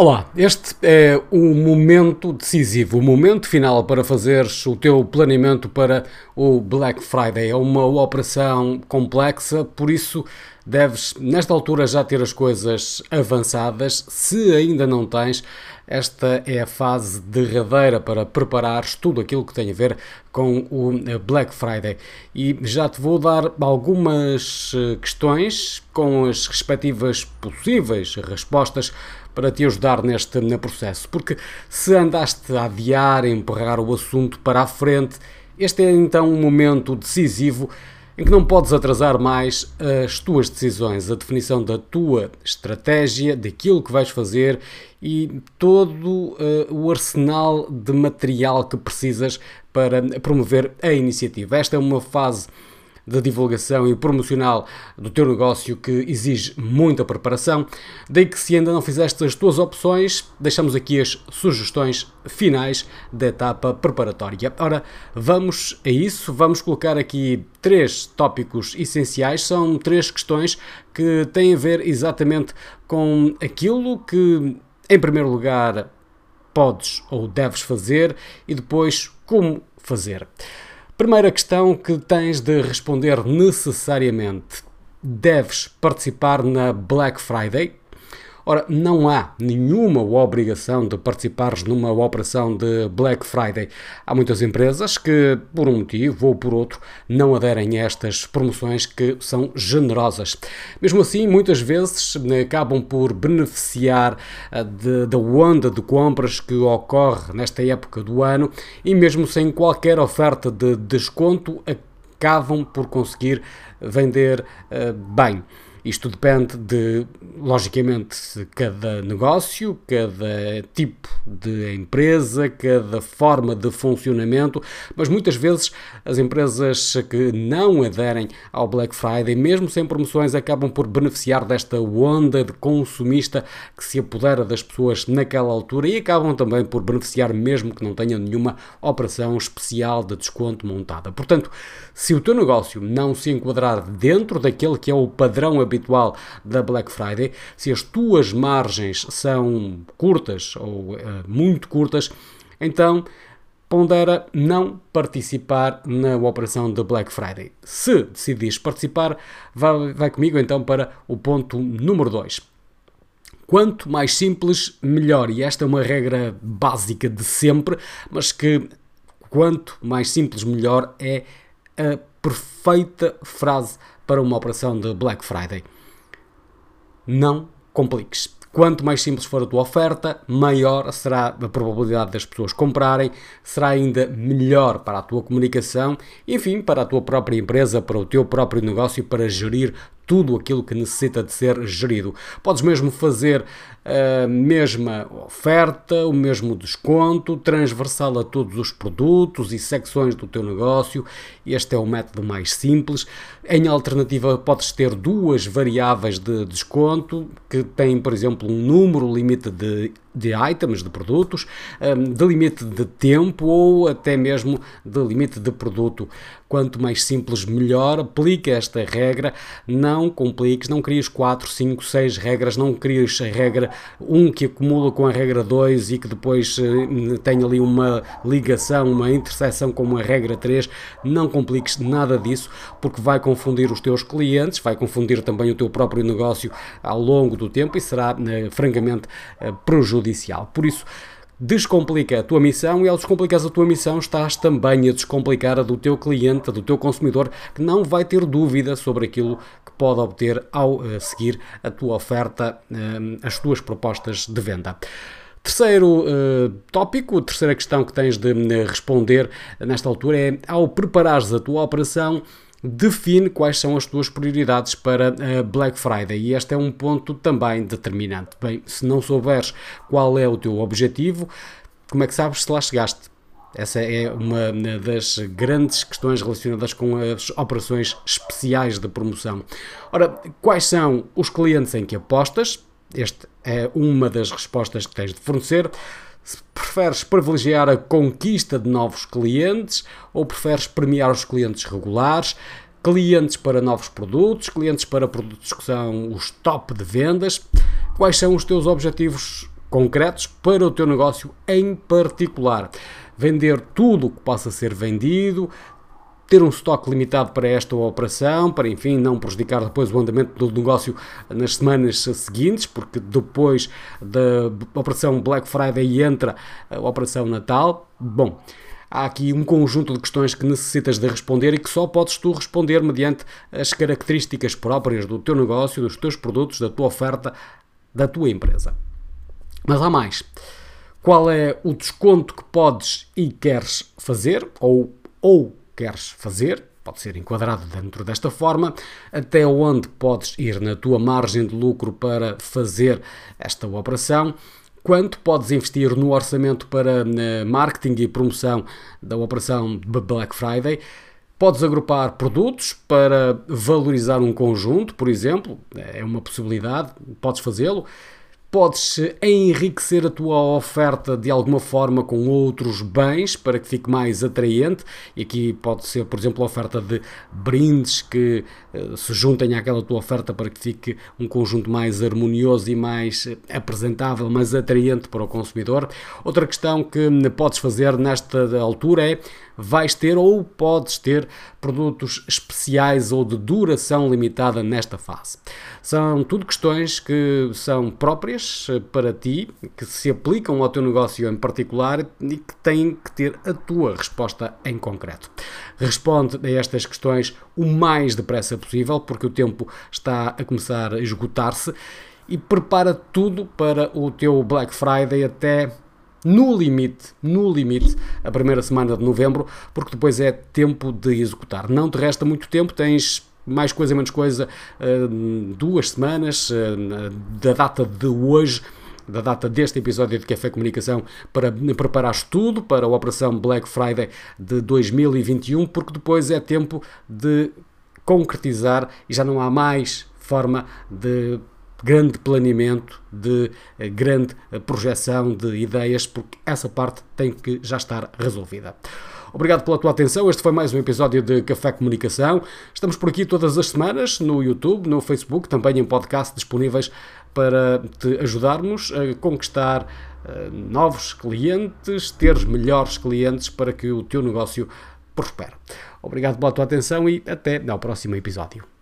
Olá, este é o momento decisivo, o momento final para fazeres o teu planeamento para o Black Friday. É uma operação complexa, por isso deves, nesta altura, já ter as coisas avançadas. Se ainda não tens, esta é a fase derradeira para preparares tudo aquilo que tem a ver com o Black Friday. E já te vou dar algumas eh, questões com as respectivas possíveis respostas para te ajudar neste processo. Porque se andaste a adiar, a empurrar o assunto para a frente, este é então um momento decisivo em que não podes atrasar mais as tuas decisões, a definição da tua estratégia, daquilo que vais fazer e todo uh, o arsenal de material que precisas para promover a iniciativa. Esta é uma fase de divulgação e promocional do teu negócio que exige muita preparação. Daí que se ainda não fizeste as tuas opções, deixamos aqui as sugestões finais da etapa preparatória. Ora, vamos a isso, vamos colocar aqui três tópicos essenciais, são três questões que têm a ver exatamente com aquilo que, em primeiro lugar, podes ou deves fazer e depois como fazer. Primeira questão que tens de responder necessariamente: deves participar na Black Friday? Ora, não há nenhuma obrigação de participares numa operação de Black Friday. Há muitas empresas que, por um motivo ou por outro, não aderem a estas promoções que são generosas. Mesmo assim, muitas vezes né, acabam por beneficiar eh, da onda de compras que ocorre nesta época do ano e, mesmo sem qualquer oferta de desconto, acabam por conseguir vender uh, bem. Isto depende de, logicamente, cada negócio, cada tipo de empresa, cada forma de funcionamento, mas muitas vezes as empresas que não aderem ao Black Friday, mesmo sem promoções, acabam por beneficiar desta onda de consumista que se apodera das pessoas naquela altura e acabam também por beneficiar, mesmo que não tenham nenhuma operação especial de desconto montada. Portanto, se o teu negócio não se enquadrar dentro daquele que é o padrão habitual da Black Friday, se as tuas margens são curtas ou uh, muito curtas, então pondera não participar na operação da Black Friday. Se decidires participar, vai, vai comigo então para o ponto número 2. Quanto mais simples, melhor. E esta é uma regra básica de sempre, mas que quanto mais simples, melhor é a perfeita frase para uma operação de Black Friday. Não compliques. Quanto mais simples for a tua oferta, maior será a probabilidade das pessoas comprarem, será ainda melhor para a tua comunicação, enfim, para a tua própria empresa, para o teu próprio negócio, para gerir tudo aquilo que necessita de ser gerido. Podes mesmo fazer a mesma oferta, o mesmo desconto, transversal a todos os produtos e secções do teu negócio. Este é o método mais simples. Em alternativa, podes ter duas variáveis de desconto que têm, por exemplo, um número limite de de items, de produtos, hum, de limite de tempo ou até mesmo de limite de produto. Quanto mais simples, melhor. Aplica esta regra, não compliques, não cries 4, 5, 6 regras, não cries a regra 1 que acumula com a regra 2 e que depois eh, tem ali uma ligação, uma interseção com uma regra 3. Não compliques nada disso, porque vai confundir os teus clientes, vai confundir também o teu próprio negócio ao longo do tempo e será eh, francamente eh, prejudicial. Por isso, descomplica a tua missão e ao descomplicar a tua missão estás também a descomplicar a do teu cliente, a do teu consumidor, que não vai ter dúvida sobre aquilo que pode obter ao uh, seguir a tua oferta, uh, as tuas propostas de venda. Terceiro uh, tópico, terceira questão que tens de responder nesta altura é ao preparares a tua operação define quais são as tuas prioridades para a Black Friday e este é um ponto também determinante. Bem, se não souberes qual é o teu objetivo, como é que sabes se lá chegaste? Essa é uma das grandes questões relacionadas com as operações especiais de promoção. Ora, quais são os clientes em que apostas? Esta é uma das respostas que tens de fornecer. Preferes privilegiar a conquista de novos clientes ou preferes premiar os clientes regulares, clientes para novos produtos, clientes para produtos que são os top de vendas, quais são os teus objetivos concretos para o teu negócio em particular. Vender tudo o que possa ser vendido, ter um estoque limitado para esta operação, para enfim não prejudicar depois o andamento do negócio nas semanas seguintes, porque depois da operação Black Friday entra a operação Natal. Bom, há aqui um conjunto de questões que necessitas de responder e que só podes tu responder mediante as características próprias do teu negócio, dos teus produtos, da tua oferta, da tua empresa. Mas há mais. Qual é o desconto que podes e queres fazer ou, ou queres fazer, pode ser enquadrado dentro desta forma, até onde podes ir na tua margem de lucro para fazer esta operação, quanto podes investir no orçamento para eh, marketing e promoção da operação Black Friday. Podes agrupar produtos para valorizar um conjunto, por exemplo, é uma possibilidade, podes fazê-lo podes enriquecer a tua oferta de alguma forma com outros bens para que fique mais atraente. E aqui pode ser, por exemplo, a oferta de brindes que uh, se juntem àquela tua oferta para que fique um conjunto mais harmonioso e mais apresentável, mais atraente para o consumidor. Outra questão que podes fazer nesta altura é vais ter ou podes ter produtos especiais ou de duração limitada nesta fase. São tudo questões que são próprias eh, para ti, que se aplicam ao teu negócio em particular e que têm que ter a tua resposta em concreto. Responde a estas questões o mais depressa possível, porque o tempo está a começar a esgotar-se e prepara tudo para o teu Black Friday até no limite, no limite, a primeira semana de novembro, porque depois é tempo de executar. Não te resta muito tempo, tens mais coisa, menos coisa, eh, duas semanas eh, da data de hoje da data deste episódio de Café Comunicação para preparar tudo para a Operação Black Friday de 2021, porque depois é tempo de concretizar e já não há mais forma de grande planeamento, de eh, grande eh, projeção de ideias, porque essa parte tem que já estar resolvida. Obrigado pela tua atenção. Este foi mais um episódio de Café Comunicação. Estamos por aqui todas as semanas no YouTube, no Facebook, também em podcast disponíveis para te ajudarmos a conquistar uh, novos clientes, teres melhores clientes para que o teu negócio prospere. Obrigado pela tua atenção e até ao próximo episódio.